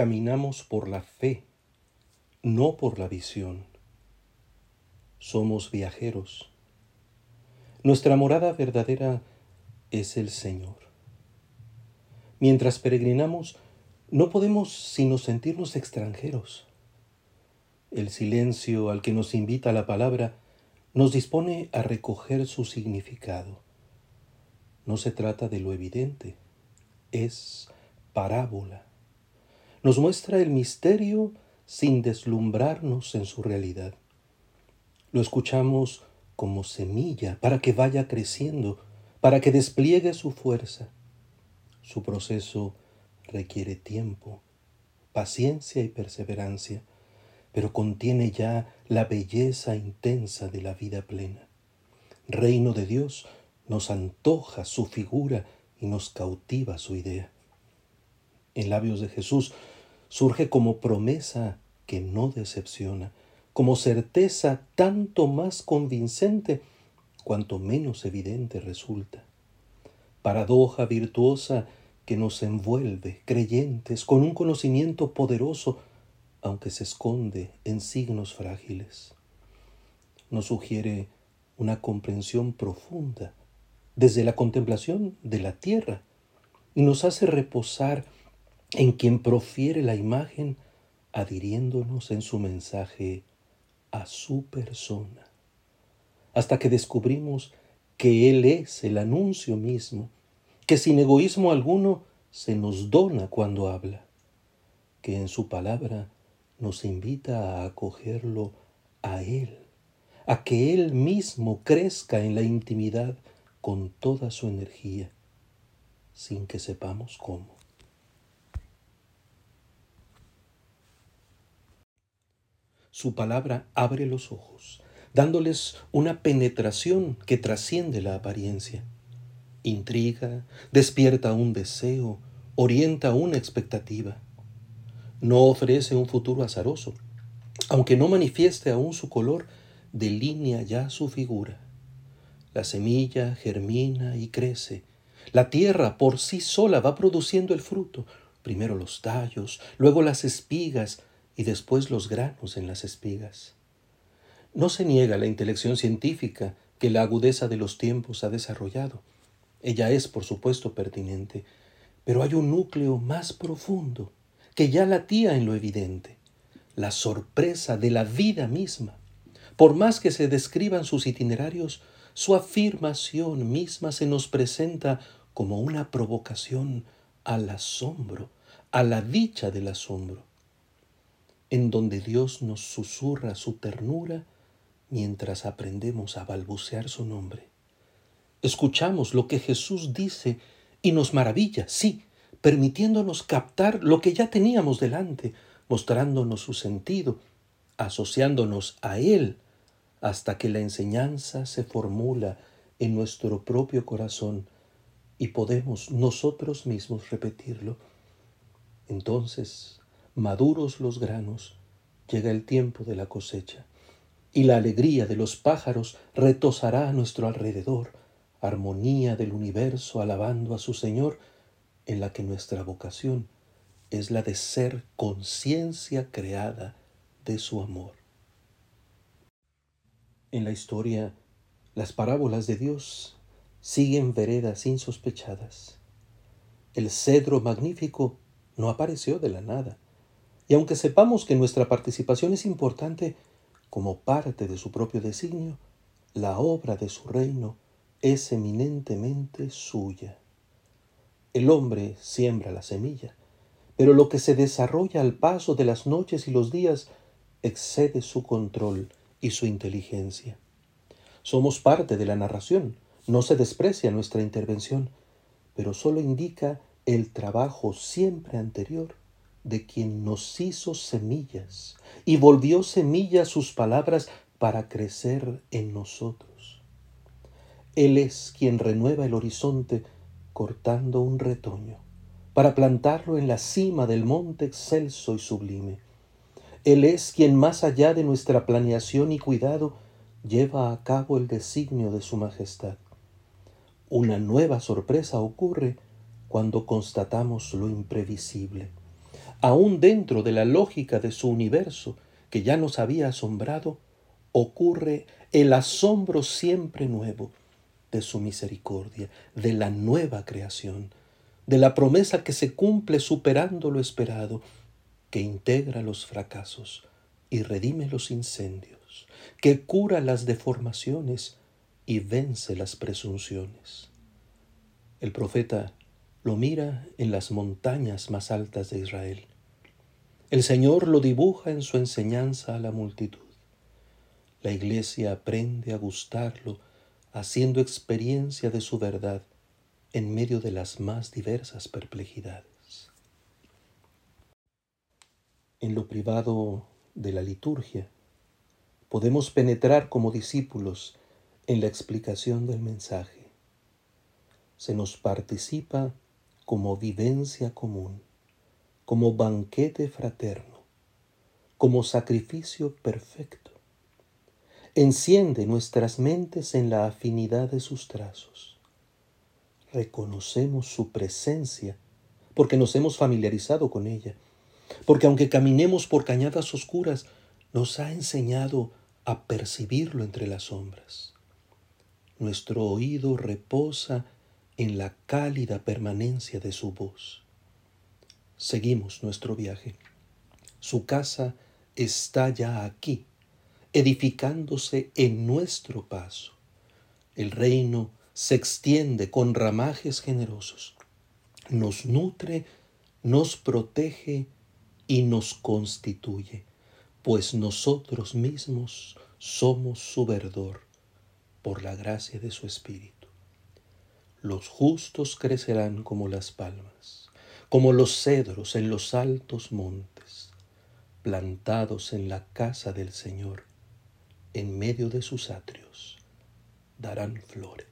Caminamos por la fe, no por la visión. Somos viajeros. Nuestra morada verdadera es el Señor. Mientras peregrinamos, no podemos sino sentirnos extranjeros. El silencio al que nos invita la palabra nos dispone a recoger su significado. No se trata de lo evidente, es parábola nos muestra el misterio sin deslumbrarnos en su realidad. Lo escuchamos como semilla para que vaya creciendo, para que despliegue su fuerza. Su proceso requiere tiempo, paciencia y perseverancia, pero contiene ya la belleza intensa de la vida plena. Reino de Dios nos antoja su figura y nos cautiva su idea. En labios de Jesús surge como promesa que no decepciona, como certeza tanto más convincente cuanto menos evidente resulta. Paradoja virtuosa que nos envuelve, creyentes, con un conocimiento poderoso, aunque se esconde en signos frágiles. Nos sugiere una comprensión profunda desde la contemplación de la tierra y nos hace reposar en quien profiere la imagen adhiriéndonos en su mensaje a su persona, hasta que descubrimos que Él es el anuncio mismo, que sin egoísmo alguno se nos dona cuando habla, que en su palabra nos invita a acogerlo a Él, a que Él mismo crezca en la intimidad con toda su energía, sin que sepamos cómo. Su palabra abre los ojos, dándoles una penetración que trasciende la apariencia. Intriga, despierta un deseo, orienta una expectativa. No ofrece un futuro azaroso, aunque no manifieste aún su color, delinea ya su figura. La semilla germina y crece. La tierra por sí sola va produciendo el fruto, primero los tallos, luego las espigas, y después los granos en las espigas. No se niega la intelección científica que la agudeza de los tiempos ha desarrollado. Ella es, por supuesto, pertinente, pero hay un núcleo más profundo que ya latía en lo evidente, la sorpresa de la vida misma. Por más que se describan sus itinerarios, su afirmación misma se nos presenta como una provocación al asombro, a la dicha del asombro en donde Dios nos susurra su ternura mientras aprendemos a balbucear su nombre. Escuchamos lo que Jesús dice y nos maravilla, sí, permitiéndonos captar lo que ya teníamos delante, mostrándonos su sentido, asociándonos a Él, hasta que la enseñanza se formula en nuestro propio corazón y podemos nosotros mismos repetirlo. Entonces maduros los granos, llega el tiempo de la cosecha, y la alegría de los pájaros retosará a nuestro alrededor, armonía del universo alabando a su Señor, en la que nuestra vocación es la de ser conciencia creada de su amor. En la historia, las parábolas de Dios siguen veredas insospechadas. El cedro magnífico no apareció de la nada y aunque sepamos que nuestra participación es importante como parte de su propio designio, la obra de su reino es eminentemente suya. El hombre siembra la semilla, pero lo que se desarrolla al paso de las noches y los días excede su control y su inteligencia. Somos parte de la narración, no se desprecia nuestra intervención, pero solo indica el trabajo siempre anterior de quien nos hizo semillas y volvió semillas sus palabras para crecer en nosotros. Él es quien renueva el horizonte cortando un retoño para plantarlo en la cima del monte excelso y sublime. Él es quien más allá de nuestra planeación y cuidado lleva a cabo el designio de su majestad. Una nueva sorpresa ocurre cuando constatamos lo imprevisible aún dentro de la lógica de su universo que ya nos había asombrado, ocurre el asombro siempre nuevo de su misericordia, de la nueva creación, de la promesa que se cumple superando lo esperado, que integra los fracasos y redime los incendios, que cura las deformaciones y vence las presunciones. El profeta lo mira en las montañas más altas de Israel. El Señor lo dibuja en su enseñanza a la multitud. La iglesia aprende a gustarlo haciendo experiencia de su verdad en medio de las más diversas perplejidades. En lo privado de la liturgia, podemos penetrar como discípulos en la explicación del mensaje. Se nos participa como vivencia común, como banquete fraterno, como sacrificio perfecto. Enciende nuestras mentes en la afinidad de sus trazos reconocemos su presencia porque nos hemos familiarizado con ella, porque aunque caminemos por cañadas oscuras, nos ha enseñado a percibirlo entre las sombras. Nuestro oído reposa en la cálida permanencia de su voz. Seguimos nuestro viaje. Su casa está ya aquí, edificándose en nuestro paso. El reino se extiende con ramajes generosos, nos nutre, nos protege y nos constituye, pues nosotros mismos somos su verdor por la gracia de su Espíritu. Los justos crecerán como las palmas, como los cedros en los altos montes, plantados en la casa del Señor, en medio de sus atrios, darán flores.